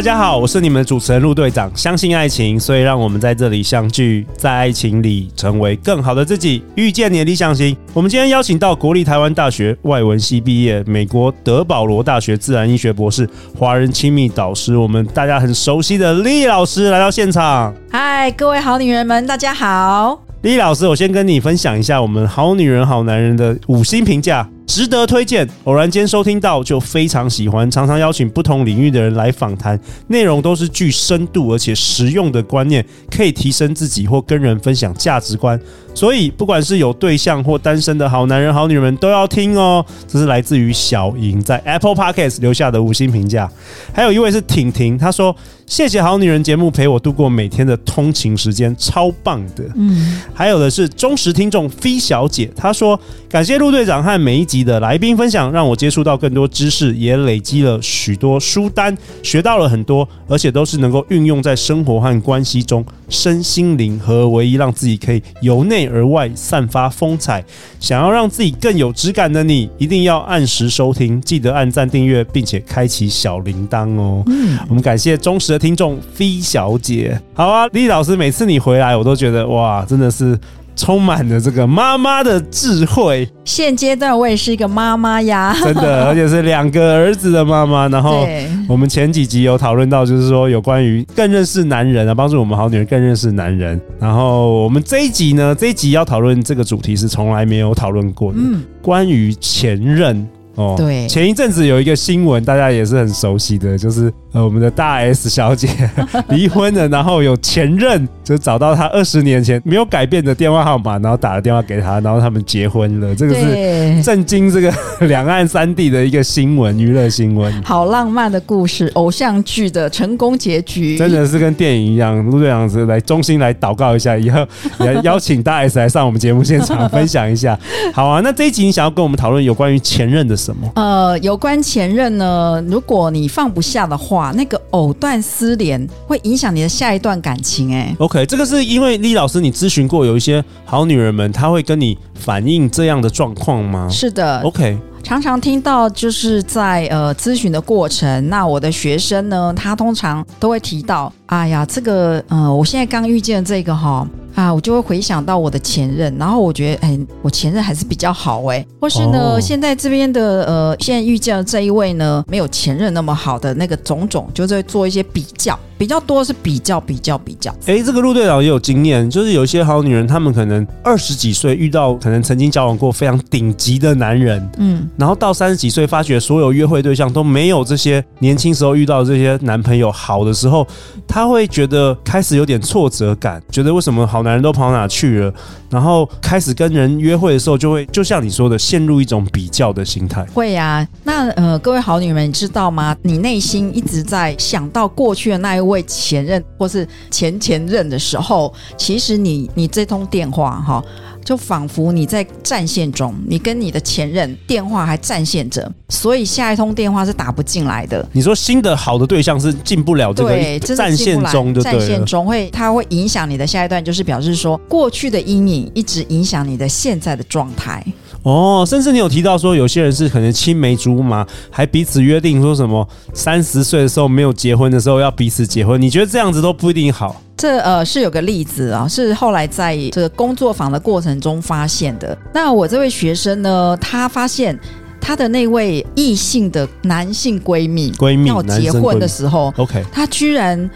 大家好，我是你们的主持人陆队长。相信爱情，所以让我们在这里相聚，在爱情里成为更好的自己，遇见你的理想型。我们今天邀请到国立台湾大学外文系毕业，美国德保罗大学自然医学博士，华人亲密导师，我们大家很熟悉的 Lily 老师来到现场。嗨，各位好女人们，大家好。Lily 老师，我先跟你分享一下我们好女人好男人的五星评价。值得推荐。偶然间收听到就非常喜欢，常常邀请不同领域的人来访谈，内容都是具深度而且实用的观念，可以提升自己或跟人分享价值观。所以不管是有对象或单身的好男人好女人们都要听哦。这是来自于小莹在 Apple Podcast 留下的五星评价。还有一位是婷婷，她说。谢谢好女人节目陪我度过每天的通勤时间，超棒的。嗯，还有的是忠实听众 V 小姐，她说感谢陆队长和每一集的来宾分享，让我接触到更多知识，也累积了许多书单，学到了很多，而且都是能够运用在生活和关系中，身心灵合而为一，让自己可以由内而外散发风采。想要让自己更有质感的你，一定要按时收听，记得按赞订阅，并且开启小铃铛哦。嗯，我们感谢忠实的。听众飞小姐，好啊，李老师，每次你回来，我都觉得哇，真的是充满了这个妈妈的智慧。现阶段我也是一个妈妈呀，真的，而且是两个儿子的妈妈。然后我们前几集有讨论到，就是说有关于更认识男人啊，帮助我们好女人更认识男人。然后我们这一集呢，这一集要讨论这个主题是从来没有讨论过的，嗯，关于前任。哦，对，前一阵子有一个新闻，大家也是很熟悉的，就是呃，我们的大 S 小姐 离婚了，然后有前任就找到她二十年前没有改变的电话号码，然后打了电话给她，然后他们结婚了。这个是震惊这个 两岸三地的一个新闻，娱乐新闻。好浪漫的故事，偶像剧的成功结局，真的是跟电影一样。陆队长是来衷心来祷告一下，以后也邀请大 S 来上我们节目现场分享一下。好啊，那这一集你想要跟我们讨论有关于前任的什么？呃，有关前任呢，如果你放不下的话，那个藕断丝连会影响你的下一段感情。哎，OK，这个是因为李老师你咨询过有一些好女人们，她会跟你反映这样的状况吗？是的，OK，常常听到就是在呃咨询的过程，那我的学生呢，他通常都会提到，哎呀，这个呃，我现在刚遇见这个哈。啊，我就会回想到我的前任，然后我觉得，哎，我前任还是比较好哎，或是呢，哦、现在这边的呃，现在遇见的这一位呢，没有前任那么好的那个种种，就在做一些比较。比较多是比较比较比较，哎，这个陆队长也有经验，就是有一些好女人，她们可能二十几岁遇到可能曾经交往过非常顶级的男人，嗯，然后到三十几岁发觉所有约会对象都没有这些年轻时候遇到的这些男朋友好的时候，她会觉得开始有点挫折感，觉得为什么好男人都跑哪去了，然后开始跟人约会的时候就会就像你说的陷入一种比较的心态。会呀，那呃，各位好女人，你知道吗？你内心一直在想到过去的那一位。为前任或是前前任的时候，其实你你这通电话哈，就仿佛你在战线中，你跟你的前任电话还战线着，所以下一通电话是打不进来的。你说新的好的对象是进不了这个战线中，就对了。战线中会，它会影响你的下一段，就是表示说过去的阴影一直影响你的现在的状态。哦，甚至你有提到说，有些人是可能青梅竹马，还彼此约定说什么三十岁的时候没有结婚的时候要彼此结婚。你觉得这样子都不一定好？这呃是有个例子啊，是后来在这个工作坊的过程中发现的。那我这位学生呢，他发现她的那位异性的男性闺蜜闺蜜要结婚的时候，OK，他居然。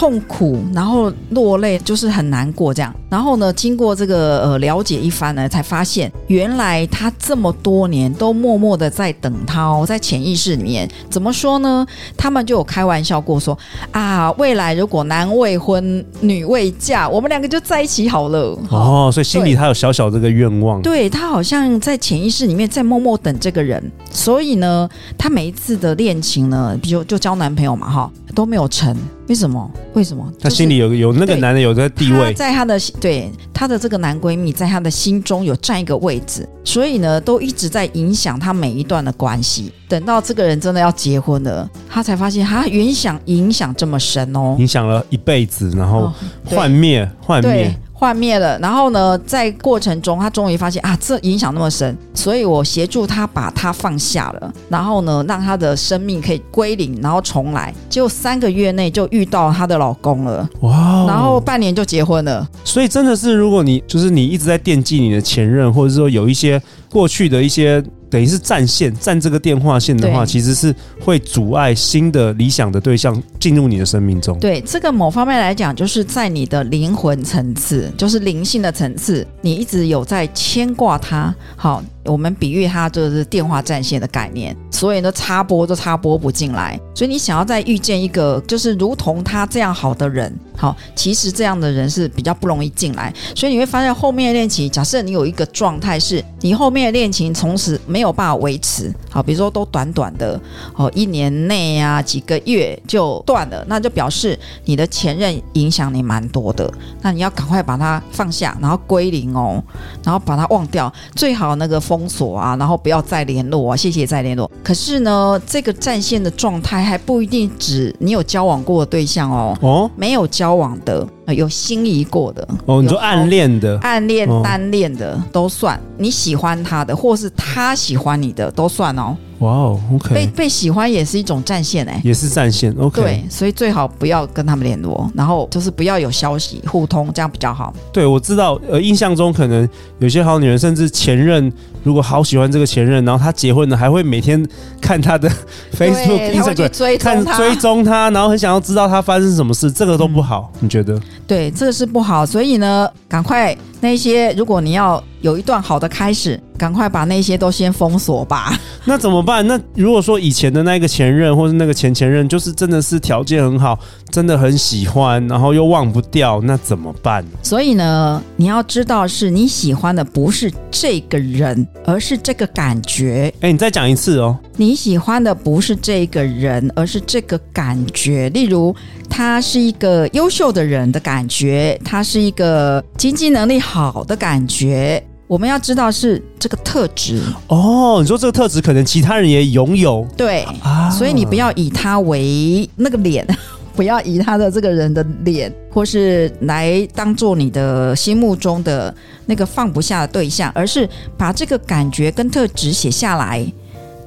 痛苦，然后落泪，就是很难过这样。然后呢，经过这个呃了解一番呢，才发现原来他这么多年都默默的在等他哦，在潜意识里面怎么说呢？他们就有开玩笑过说啊，未来如果男未婚女未嫁，我们两个就在一起好了。哦，所以心里他有小小这个愿望。对，他好像在潜意识里面在默默等这个人。所以呢，他每一次的恋情呢，比如就交男朋友嘛哈，都没有成，为什么？为什么？她心里有有那个男的有个地位，在她的对她的这个男闺蜜，在她的心中有占一个位置，所以呢，都一直在影响她每一段的关系。等到这个人真的要结婚了，她才发现她原想影响这么深哦，影响了一辈子，然后幻灭幻灭。幻灭了，然后呢，在过程中，他终于发现啊，这影响那么深，所以我协助他把他放下了，然后呢，让他的生命可以归零，然后重来。结果三个月内就遇到她的老公了，哇！然后半年就结婚了。所以真的是，如果你就是你一直在惦记你的前任，或者说有一些过去的一些。等于是占线，占这个电话线的话，其实是会阻碍新的理想的对象进入你的生命中。对，这个某方面来讲，就是在你的灵魂层次，就是灵性的层次，你一直有在牵挂他。好。我们比喻它就是电话占线的概念，所以呢，插播都插播不进来。所以你想要再遇见一个就是如同他这样好的人，好，其实这样的人是比较不容易进来。所以你会发现后面的恋情，假设你有一个状态是你后面的恋情从此没没有办法维持，好，比如说都短短的哦一年内啊几个月就断了，那就表示你的前任影响你蛮多的。那你要赶快把它放下，然后归零哦，然后把它忘掉，最好那个。封锁啊，然后不要再联络啊，谢谢再联络。可是呢，这个战线的状态还不一定指你有交往过的对象哦，哦，没有交往的，有心仪过的哦，你说暗恋的、暗恋、单恋的、哦、都算，你喜欢他的，或是他喜欢你的都算哦。哇哦，OK，被被喜欢也是一种战线哎，也是战线，OK。对，所以最好不要跟他们联络，然后就是不要有消息互通，这样比较好。对，我知道，呃，印象中可能有些好女人，甚至前任如果好喜欢这个前任，然后他结婚了，还会每天看他的 Facebook、Instagram，看追踪他，然后很想要知道他发生什么事，这个都不好，嗯、你觉得？对，这个是不好，所以呢，赶快那些，如果你要。有一段好的开始，赶快把那些都先封锁吧。那怎么办？那如果说以前的那个前任，或是那个前前任，就是真的是条件很好，真的很喜欢，然后又忘不掉，那怎么办？所以呢，你要知道，是你喜欢的不是这个人，而是这个感觉。哎，你再讲一次哦。你喜欢的不是这个人，而是这个感觉。例如，他是一个优秀的人的感觉，他是一个经济能力好的感觉。我们要知道是这个特质哦。你说这个特质可能其他人也拥有，对啊，所以你不要以他为那个脸，不要以他的这个人的脸，或是来当做你的心目中的那个放不下的对象，而是把这个感觉跟特质写下来。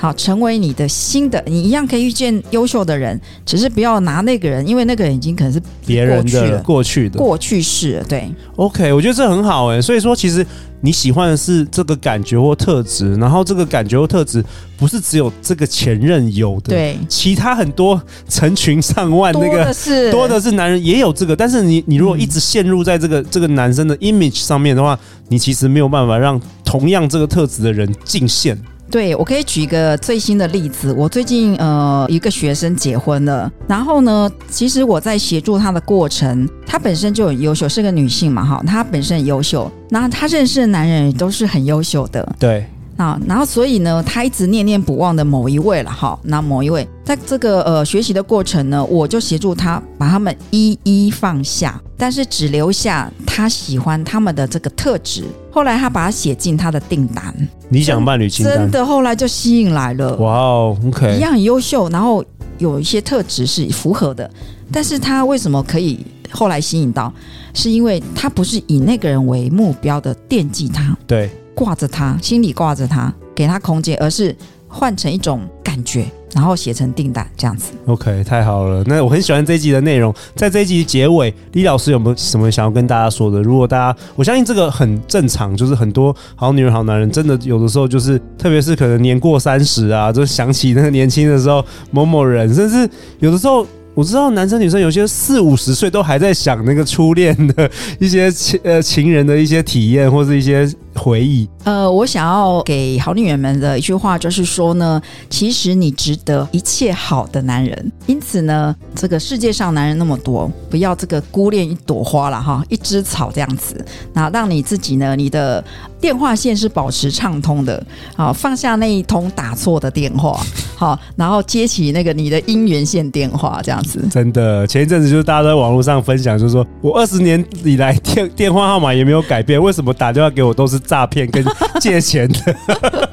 好，成为你的新的，你一样可以遇见优秀的人，只是不要拿那个人，因为那个人已经可能是别人的过去的过去式。对，OK，我觉得这很好哎。所以说，其实你喜欢的是这个感觉或特质，然后这个感觉或特质不是只有这个前任有的，对，其他很多成群上万那个多的是多的是男人也有这个，但是你你如果一直陷入在这个、嗯、这个男生的 image 上面的话，你其实没有办法让同样这个特质的人进线。对，我可以举一个最新的例子。我最近呃一个学生结婚了，然后呢，其实我在协助她的过程，她本身就很优秀，是个女性嘛，哈，她本身很优秀，然后她认识的男人都是很优秀的，对，啊，然后所以呢，她一直念念不忘的某一位了，哈，那某一位，在这个呃学习的过程呢，我就协助她把他们一一放下，但是只留下她喜欢他们的这个特质。后来他把它写进他的订单。理想伴侣清单真的后来就吸引来了，哇哦，OK，一样很优秀，然后有一些特质是符合的，但是他为什么可以后来吸引到？是因为他不是以那个人为目标的惦记他，对，挂着他，心里挂着他，给他空间，而是换成一种感觉。然后写成订单这样子，OK，太好了。那我很喜欢这一集的内容，在这一集结尾，李老师有没有什么想要跟大家说的？如果大家，我相信这个很正常，就是很多好女人、好男人，真的有的时候就是，特别是可能年过三十啊，就想起那个年轻的时候某某人，甚至有的时候。我知道男生女生有些四五十岁都还在想那个初恋的一些情呃情人的一些体验或是一些回忆？呃，我想要给好女人们的一句话就是说呢，其实你值得一切好的男人。因此呢，这个世界上男人那么多，不要这个孤恋一朵花了哈，一枝草这样子。那让你自己呢，你的电话线是保持畅通的，好，放下那一通打错的电话，好，然后接起那个你的姻缘线电话这样子。真的，前一阵子就是大家都在网络上分享，就是说我二十年以来电 电话号码也没有改变，为什么打电话给我都是诈骗跟借钱的？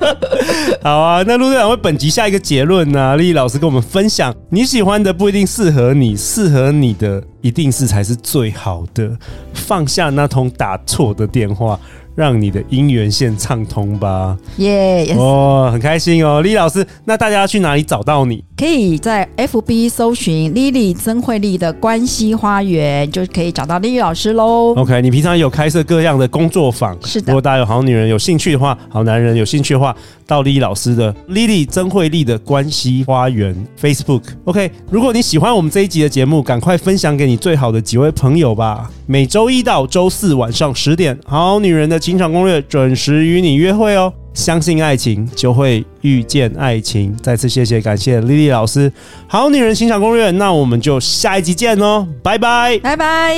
好啊，那陆队长为本集下一个结论呢、啊？丽丽老师跟我们分享，你喜欢的不一定适合你，适合你的一定是才是最好的。放下那通打错的电话。让你的姻缘线畅通吧，耶.哦，很开心哦，李老师。那大家要去哪里找到你？可以在 FB 搜寻 Lily 曾慧丽的关系花园，就可以找到 Lily 老师喽。OK，你平常有开设各样的工作坊，是的。如果大家有好女人有兴趣的话，好男人有兴趣的话，到 Lily 老师的 Lily 曾慧丽的关系花园 Facebook。OK，如果你喜欢我们这一集的节目，赶快分享给你最好的几位朋友吧。每周一到周四晚上十点，好女人的情场攻略准时与你约会哦。相信爱情，就会遇见爱情。再次谢谢，感谢 Lily 老师。好女人欣赏攻略，那我们就下一集见哦，拜拜，拜拜。